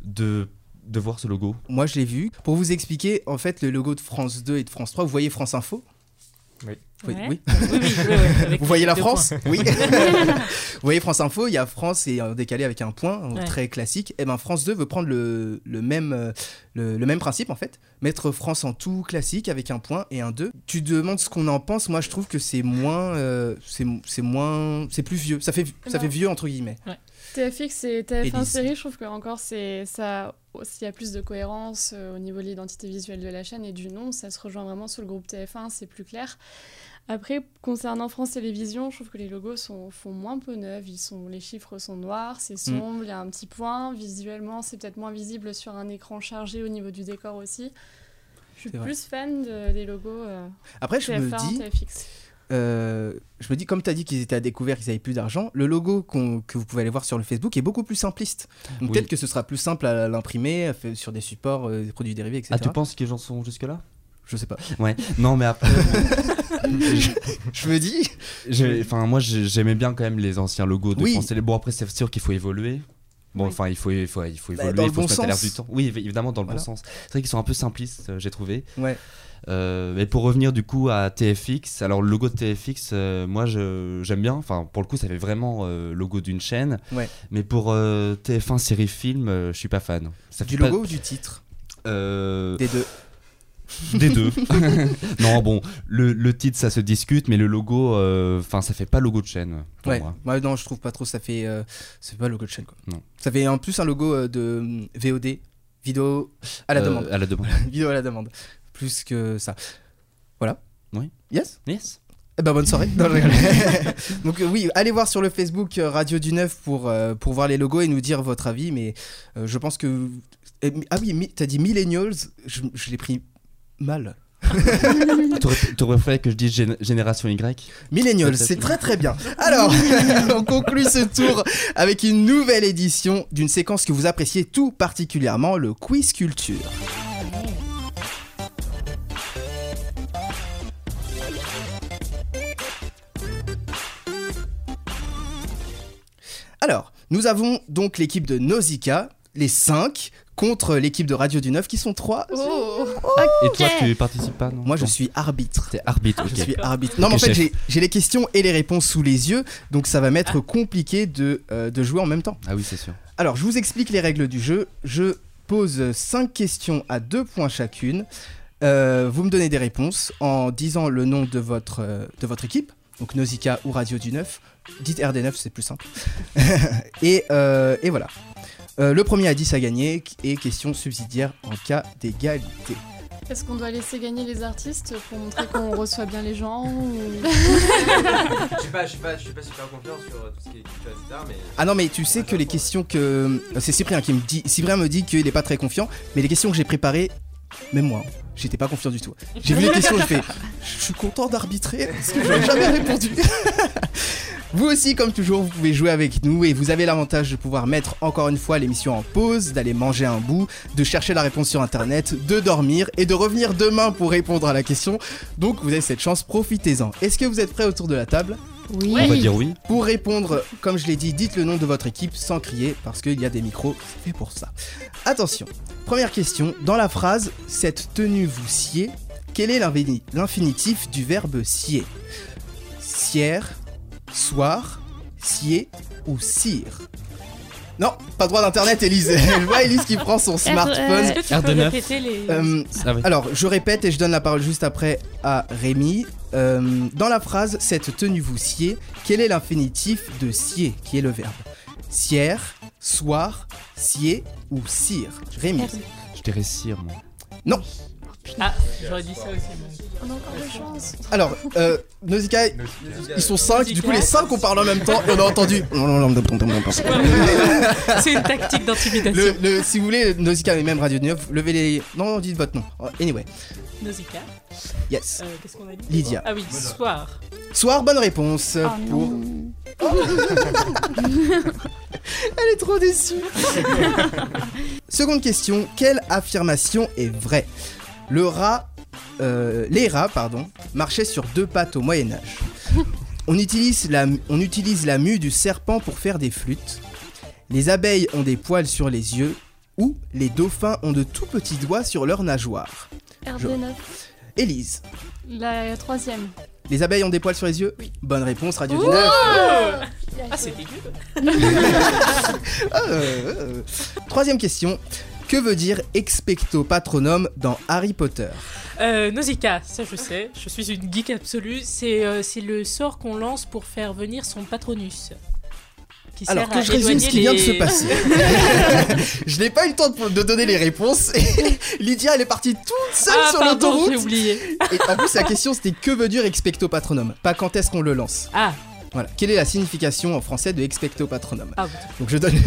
de, de voir ce logo. Moi, je l'ai vu. Pour vous expliquer, en fait, le logo de France 2 et de France 3, vous voyez France Info? Oui. Oui. Oui. Oui, oui, oui, oui, avec Vous voyez la France points. Oui. (laughs) vous voyez France Info, il y a France et euh, décalé avec un point, euh, Ouais. très classique. Et ben France 2 veut prendre le, le même, euh, le, le même principe en fait, mettre France en tout classique avec un point et un 2. Tu demandes ce qu'on en pense, moi je trouve que c'est moins, euh, c'est c'est moins, c'est plus vieux. Ça fait, ça fait vieux entre guillemets. TFX et TF1 Élise. série, je trouve que encore c'est ça s'il y a plus de cohérence euh, au niveau de l'identité visuelle de la chaîne et du nom, ça se rejoint vraiment sur le groupe TF1, c'est plus clair. Après, concernant France Télévisions, je trouve que les logos sont, font moins peu neufs. Ils sont, les chiffres sont noirs, c'est sombre, il y a un petit point. Visuellement, c'est peut-être moins visible sur un écran chargé au niveau du décor aussi. Je suis vrai. plus fan de- des logos euh, Après je me TF1, dis, TFX. euh, je me dis comme tu as dit qu'ils étaient à découvert, qu'ils avaient plus d'argent, le logo que vous pouvez aller voir sur le Facebook est beaucoup plus simpliste. Donc Oui. peut-être que ce sera plus simple à l'imprimer, sur des supports, euh, des produits dérivés, etc. Ah, tu penses qu'ils en sont jusque-là? Je sais pas. Ouais. Non, mais après. (laughs) Je me dis. Enfin, moi, j'ai- j'aimais bien quand même les anciens logos de Oui. France Télé. Bon, après, c'est sûr qu'il faut évoluer. Bon, Oui. enfin, il faut, il faut, il faut Bah, évoluer, dans il le faut bon se mettre à l'air sens. du temps. Oui, évi- évidemment, dans le Voilà. bon sens. C'est vrai qu'ils sont un peu simplistes, euh, j'ai trouvé. Ouais. Euh, et pour revenir du coup à TFX, alors le logo de TFX, euh, moi je- j'aime bien. Enfin, pour le coup, ça fait vraiment euh, logo d'une chaîne. Ouais. Mais pour euh, TF1 série film, euh, je suis pas fan. Ça Du pas- logo ou du titre? Euh, Des deux. Des deux. (laughs) non, bon, le, le titre ça se discute, mais le logo, euh, enfin, ça fait pas logo de chaîne pour Ouais, moi. ouais, non, je trouve pas trop. Ça fait. euh, c'est pas logo de chaîne quoi. Non. Ça fait en plus un logo euh, de hum, VOD, vidéo à la Euh, demande. À la demande. (laughs) vidéo à la demande. Plus que ça. Voilà. Oui. Yes Yes. Eh ben bonne soirée. Non. (laughs) Donc euh, oui, allez voir sur le Facebook euh, Radio du Neuf pour, euh, pour voir les logos et nous dire votre avis. Mais euh, je pense que... eh, ah oui, t'as dit Millennials, je, je l'ai pris mal. (laughs) T'aurais préféré que je dise gén- Génération Y Millennials, c'est très très bien. Alors, (laughs) on conclut ce tour avec une nouvelle édition d'une séquence que vous appréciez tout particulièrement, le quiz culture. Alors, nous avons donc l'équipe de Nausicaa, les 5, contre l'équipe de Radio du Neuf qui sont 3. Oh Et toi, tu participes pas non Moi, je suis arbitre. T'es arbitre, Je ok. suis arbitre. Non, mais en fait, j'ai- les questions et les réponses sous les yeux, donc ça va m'être compliqué de, euh, de jouer en même temps. Ah oui, c'est sûr. Alors, je vous explique les règles du jeu. Je pose 5 questions à 2 points chacune. Euh, vous me donnez des réponses en disant le nom de votre, euh, de votre équipe, donc Nausicaa ou Radio du 9. Dites RD9, c'est plus simple. (laughs) et, euh, et voilà. Euh, le premier à 10 à gagner et question subsidiaire en cas d'égalité. Est-ce qu'on doit laisser gagner les artistes pour montrer qu'on (laughs) reçoit bien les gens ou... Je sais pas, je suis pas, je suis pas super confiant sur euh, tout ce qui est culture, etc. Mais Ah non mais tu sais que les questions que euh, c'est Cyprien qui me dit Cyprien me dit qu'il est pas très confiant mais les questions que j'ai préparées même moi j'étais pas confiant du tout. J'ai vu les questions j'ai fait je suis content d'arbitrer parce que j'aurais jamais répondu. (laughs) Vous aussi, comme toujours, vous pouvez jouer avec nous et vous avez l'avantage de pouvoir mettre encore une fois l'émission en pause, d'aller manger un bout, de chercher la réponse sur internet, de dormir et de revenir demain pour répondre à la question. Donc vous avez cette chance, profitez-en. Est-ce que vous êtes prêts autour de la table? Oui. On va dire oui. pour répondre, comme je l'ai dit, dites le nom de votre équipe sans crier parce qu'il y a des micros, c'est fait pour ça. Attention, première question. Dans la phrase Cette tenue vous sied, quel est l'infini- l'infinitif du verbe sier? Sière, soir, sier ou cire Non, pas droit d'internet, Elise. je (laughs) vois Elise qui prend son smartphone. R les. Euh, Ah oui. alors, je répète et je donne la parole juste après à Rémi. Euh, dans la phrase Cette tenue vous sied, quel est l'infinitif de sier, qui est le verbe? Sière, soir, sier ou cire Rémi. Je dirais cire, moi. Ah, j'aurais dit ça aussi. On a encore de chance. Alors, euh, Nausicaa, ils sont 5, du coup les 5 on parle en même temps et on a entendu. (laughs) C'est une tactique d'intimidation. Le, le- si vous voulez, Nausicaa et même Radio 9, levez les. Non, non, dites votre nom. Anyway, Nausicaa. yes. Euh, Qu'est-ce qu'on a dit Lydia. Ah oui, soir. Soir, bonne réponse Oh pour. non. (laughs) Elle est trop déçue. (laughs) Seconde question, quelle affirmation est vraie? Le rat, euh, les rats, pardon, marchaient sur deux pattes au Moyen Âge. (laughs) On utilise, la, on utilise la mue du serpent pour faire des flûtes. Les abeilles ont des poils sur les yeux. Ou les dauphins ont de tout petits doigts sur leurs nageoires. RD9. Élise, La troisième. les abeilles ont des poils sur les yeux Oui. Bonne réponse, Radio du Ouh 9. Ah, c'est (laughs) dégueu. (laughs) Euh, euh. Troisième question. Que veut dire expecto patronum dans Harry Potter Euh, Nausicaa, ça je sais, je suis une geek absolue. C'est euh, c'est le sort qu'on lance pour faire venir son patronus. Qui Alors sert que à je résume ce qui vient de se passer. (laughs) je n'ai pas eu le temps de, de donner les réponses. Et (laughs) Lydia, elle est partie toute seule Ah, sur pardon, l'autoroute. j'ai oublié. Et en plus, la question c'était que veut dire expecto patronum? Pas quand est-ce qu'on le lance. Ah, Voilà. Quelle est la signification en français de expecto patronum? Ah bon, Donc je donne.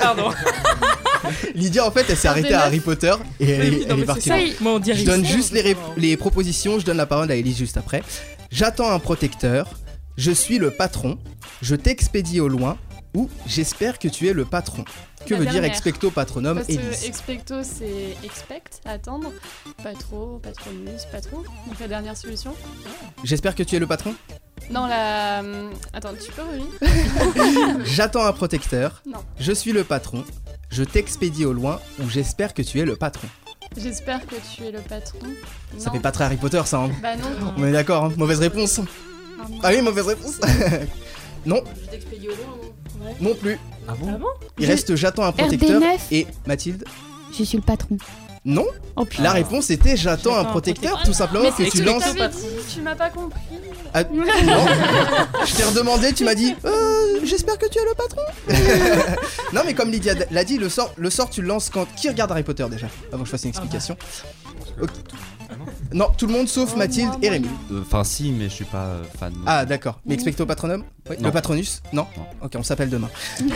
pardon. (laughs) (laughs) Lydia, en fait, elle s'est arrêtée à Harry Potter et elle, Oui, est- non, elle mais est partie. moi on Je donne juste les, propositions, je donne la parole à Elise juste après. J'attends un protecteur, je suis le patron, je t'expédie au loin ou j'espère que tu es le patron. Que La veut dire expecto patronum, Parce que Elise expecto c'est expect, attendre. Pas trop, patronus, pas trop. Donc la dernière solution. J'espère que tu es le patron. Non, la. hum, Attends, tu peux relire (laughs) (laughs) J'attends un protecteur, Non. je suis le patron, je t'expédie au loin ou j'espère que tu es le patron. J'espère que tu es le patron. Ça Non. fait pas très Harry Potter ça. hein. Bah non. On est d'accord, hein. mauvaise réponse. non, non. Ah oui, mauvaise réponse. (laughs) non, Je t'expédie au loin, non non plus. Ah bon? Ah bon Il reste j'attends un protecteur RD9. et Mathilde? Je suis le patron. Non, Oh la réponse était j'attends un protecteur, tout simplement Mais que tu lances. dit, tu m'as pas compris. Ah, (laughs) non. Je t'ai redemandé, tu m'as dit euh, j'espère que tu es le patron. (laughs) non mais comme Lydia l'a dit, le sort, le sort tu le lances quand qui regarde Harry Potter déjà Avant que je fasse une explication. Ok. Non, tout le monde sauf Oh, Mathilde moi, et Rémi. Euh, Enfin, si, mais je suis pas euh, fan. Ah d'accord. Mais expecto patronum Oui. Non. Le patronus Non. Non. Ok, on s'appelle demain. (laughs) (laughs) non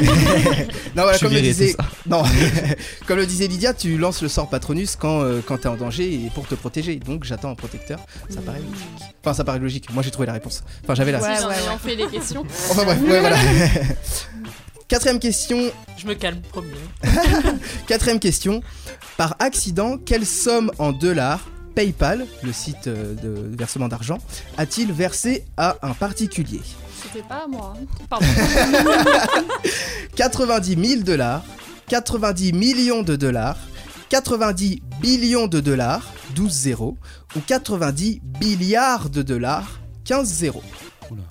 voilà, Je suis comme le viré, disait, c'est ça. non, (laughs) comme le disait Lydia, tu lances le sort patronus quand euh, quand t'es en danger et pour te protéger. Donc j'attends un protecteur. Ça paraît logique. Enfin, ça paraît logique. Moi j'ai trouvé la réponse. Enfin, j'avais la. Ouais, Ouais, ouais, ayant fait les questions. Enfin bref, ouais, voilà. Quatrième question. Je me calme, promis. Quatrième question. Par accident, quelle somme en dollars PayPal, le site euh, de versement d'argent, a-t-il versé à un particulier? C'était pas à moi. hein. Pardon. (laughs) 90 000 dollars, 90 millions de dollars, 90 billions de dollars, 12 zéros, ou 90 milliards de dollars, 15 zéros. Oula.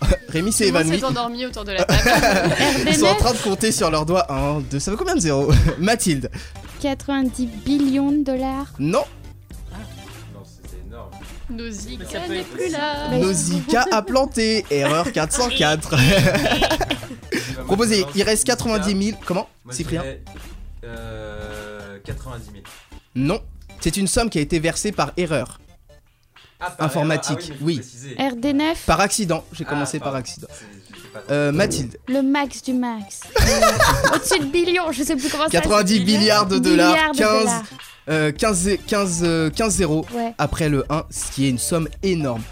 (laughs) Rémi s'est évanoui. s'est endormi autour de la table. (laughs) Ils sont en train de compter sur leurs doigts. 1, 2, ça fait combien de zéros? Mathilde 90 billions de dollars. Non. Nausicaa n'est plus là. Nausicaa (laughs) a planté. Erreur 404. (laughs) Proposé, il reste 90 000. Comment Moi, Cyprien euh, 90 000. Non. C'est une somme qui a été versée par erreur. Ah, par Informatique, erreur. Ah oui. mais faut préciser. RD9, Par accident. J'ai Ah, commencé par accident. Euh, Mathilde, le max du max. (laughs) Au-dessus de billions, je sais plus comment ça 90 s'appelle. milliards de dollars, Milliards de 15, dollars. Euh, 15, 15, euh, 15 zéros Ouais. après le 1, ce qui est une somme énorme.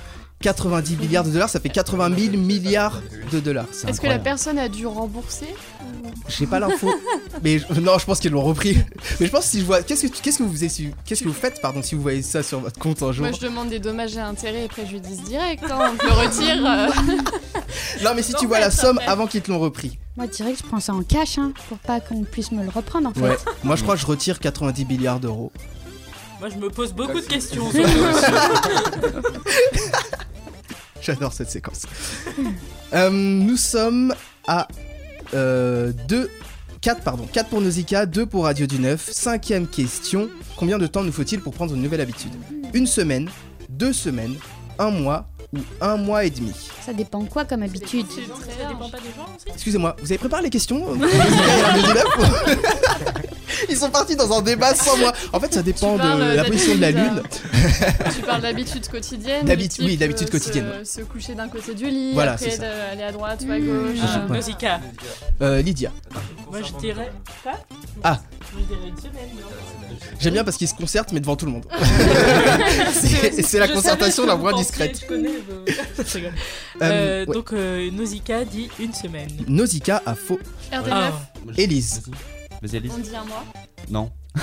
90 milliards de dollars, ça fait 80 000 milliards de dollars. Est-ce que la personne a dû rembourser J'ai pas l'info. (laughs) mais je- non, je pense qu'ils l'ont repris. Mais je pense que si je vois. Qu'est-ce que, qu'est-ce que vous faisiez Qu'est-ce que vous faites, pardon, si vous voyez ça sur votre compte un jour? Moi, je demande des dommages et intérêts et préjudices directs. Hein, on te le retire. euh. (laughs) Non, mais si tu vois la somme avant qu'ils te l'ont repris. Moi, direct, je prends ça en cash, hein, pour pas qu'on puisse me le reprendre, en fait. Ouais. Moi, je crois que je retire 90 milliards d'euros. Moi, je me pose beaucoup de questions. (laughs) (laughs) J'adore cette séquence. Euh, nous sommes à 2. 4, pardon. 4 pour Nausicaa, 2 pour Radio du 9. Cinquième question. Combien de temps nous faut-il pour prendre une nouvelle habitude? Une semaine, deux semaines, un mois ou un mois et demi Ça dépend quoi comme habitude C'est très Ça large. dépend pas des gens aussi Excusez-moi, vous avez préparé les questions pour Nausicaa et Radio du 9 Ils sont partis dans un débat sans moi. En fait, ça dépend de euh, la position de la d'habitude, lune. Tu parles d'habitude quotidienne D'habitude- oui, d'habitude euh, quotidienne, Se, se coucher d'un côté du lit, Voilà, après c'est ça. d'aller à droite ou à Mmh. gauche. Ah, Euh. Nausicaa. Euh, Lydia. Moi, je dirais. Quoi Ah. Je dirais une semaine. non J'aime bien parce qu'ils se concertent, mais devant tout le monde. (laughs) c'est c'est la concertation la vous discrète. pensiez, Je connais. Vos- Je rigole. Euh, Euh, ouais. Donc, euh, Nausicaa dit une semaine. Nausicaa a faux. RD9, Ah, Élise. Vas-y, Alice. on dit un mois. Non. (laughs)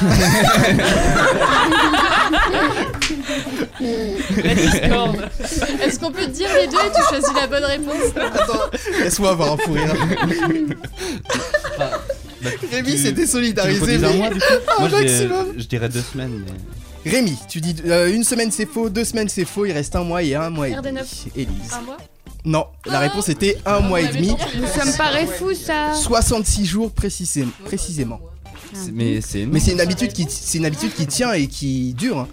Est-ce qu'on peut te dire les deux et tu choisis la bonne réponse? Attends, laisse-moi avoir un fou rire. Rémi Tu- s'est Tu me désolidarisé. un mois, du coup? Moi, je maximum. dirais, je dirais deux semaines. mais- Rémi, tu dis euh, une semaine c'est faux, deux semaines c'est faux, il reste un mois et un mois et RD9. demi. Élise. Un mois Non, la réponse était un On mois et demi. tenté. Nous sommes paraît fous, ça 66 jours précisément. précisément. c'est- Mais c'est Mais c'est une ça habitude qui, c'est une habitude qui tient et qui dure. hein.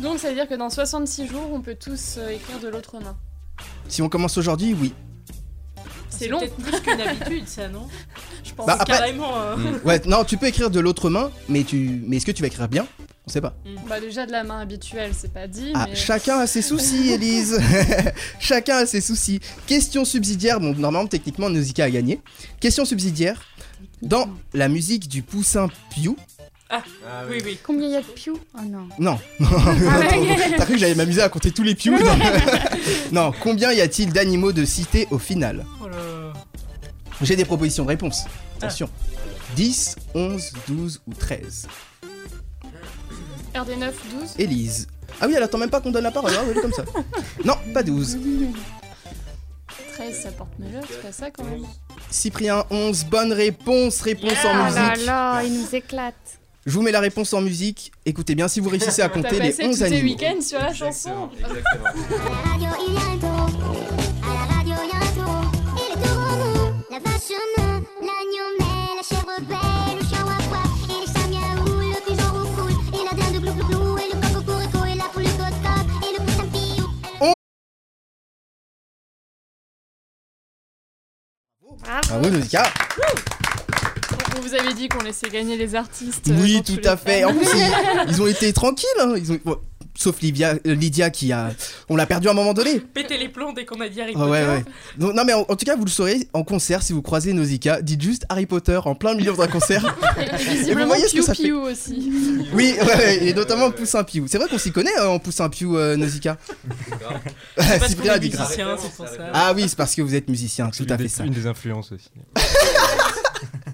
Donc ça veut dire que dans 66 jours, on peut tous euh, écrire de l'autre main. Si on commence aujourd'hui, oui. C'est long. peut-être plus qu'une habitude, ça, non (laughs) Je pense. Bah, après- Carrément. hein. Mm. Ouais, non, tu peux écrire de l'autre main, mais tu, mais est-ce que tu vas écrire bien? On sait pas. Bah déjà de la main habituelle, c'est pas dit. Ah, mais... chacun a ses soucis, Elise. (laughs) chacun a ses soucis. Question subsidiaire. Bon, normalement, techniquement, Nausicaa a gagné. Question subsidiaire. Dans la musique du poussin Piou. Ah, Oui, oui. Combien il y a de piou Oh non. Non. (laughs) Ah (laughs) T'as cru que j'allais m'amuser à compter tous les Piou Non. Combien y a-t-il d'animaux de cité au final? Oh là. J'ai des propositions de réponse. Attention. 10, 11, 12 ou 13 RD9, 12. Élise. Ah oui, elle attend même pas qu'on donne la parole, hein, elle est comme ça. (laughs) Non, pas 12. 13, ça porte malheur, c'est pas ça quand même. Cyprien, 11. Bonne réponse. Réponse en Oh là musique. là, il nous éclate. Je vous mets la réponse en musique. Écoutez bien si vous réussissez à T'as compter les passé 11 tous tes animaux. week-ends sur la chanson. Exactement. (laughs) À la radio, il y a un taureau. À la radio, il y a un. Et le taureau mou, la vache non, Bravo Nausicaa. On vous avait dit qu'on laissait gagner les artistes. Oui, dans tout à fait. En plus, (laughs) ils, ils ont été tranquilles. hein. Ils ont, bon, sauf Lydia, euh, Lydia qui a. On l'a perdu à un moment donné. Péter les plombs dès qu'on a dit Harry Ah Potter. ouais, ouais. Donc, non, mais en, en tout cas, vous le saurez en concert si vous croisez Nausicaa. Dites juste Harry Potter en plein milieu d'un concert. (laughs) Et visiblement, voyez ce que Piu ça fait. Piu aussi. Oui, ouais, ouais, et notamment Poussin Piou. C'est vrai qu'on s'y connaît hein, en Poussin Piou, euh, Nausicaa. parce Cyprien a dit grave. c'est. Ah oui, c'est parce que vous êtes musicien, tout à fait ça. Une des influences aussi. (laughs)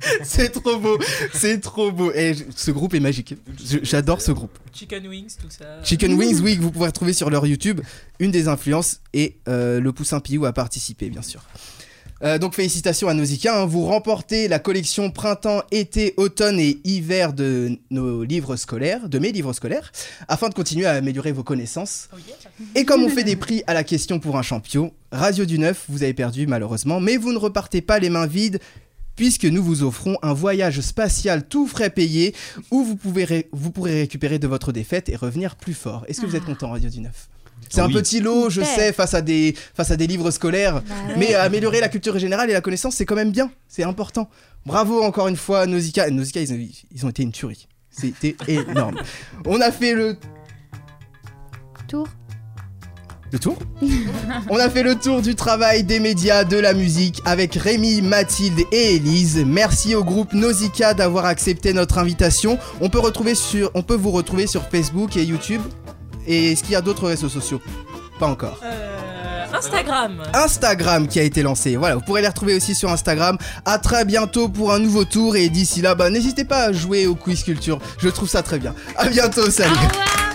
(laughs) C'est trop beau, c'est trop beau. Et ce groupe est magique. J'adore ce groupe. Chicken Wings, tout ça. Chicken Wings, oui, que vous pouvez retrouver sur leur YouTube. Une des influences et euh, le Poussin Piou a participé, bien sûr. Euh, donc félicitations à Nausicaa, hein. vous remportez la collection printemps, été, automne et hiver de nos livres scolaires, de mes livres scolaires, afin de continuer à améliorer vos connaissances. Oh yeah. Et comme on fait des prix à la question pour un champion, Radio du Neuf, vous avez perdu malheureusement, mais vous ne repartez pas les mains vides puisque nous vous offrons un voyage spatial tout frais payé où vous, pouvez ré- vous pourrez récupérer de votre défaite et revenir plus fort. Est-ce que vous êtes content, Radio du Neuf c'est un petit lot, je sais, face à des, face à des livres scolaires, Bah ouais. mais améliorer la culture générale et la connaissance, c'est quand même bien, c'est important. Bravo encore une fois, Nausicaa. Nausicaa, ils ont, ils ont été une tuerie. C'était (laughs) énorme. On a fait le Tour. Le tour On a fait le tour du travail des médias, de la musique avec Rémi, Mathilde et Élise. Merci au groupe Nausicaa d'avoir accepté notre invitation. On peut, retrouver sur, on peut vous retrouver sur Facebook et YouTube. Et est-ce qu'il y a d'autres réseaux sociaux? Pas encore. Euh, Instagram. Instagram qui a été lancé. Voilà, vous pourrez les retrouver aussi sur Instagram. À très bientôt pour un nouveau tour et d'ici là, bah, n'hésitez pas à jouer au quiz culture. Je trouve ça très bien. À bientôt, salut. Au revoir.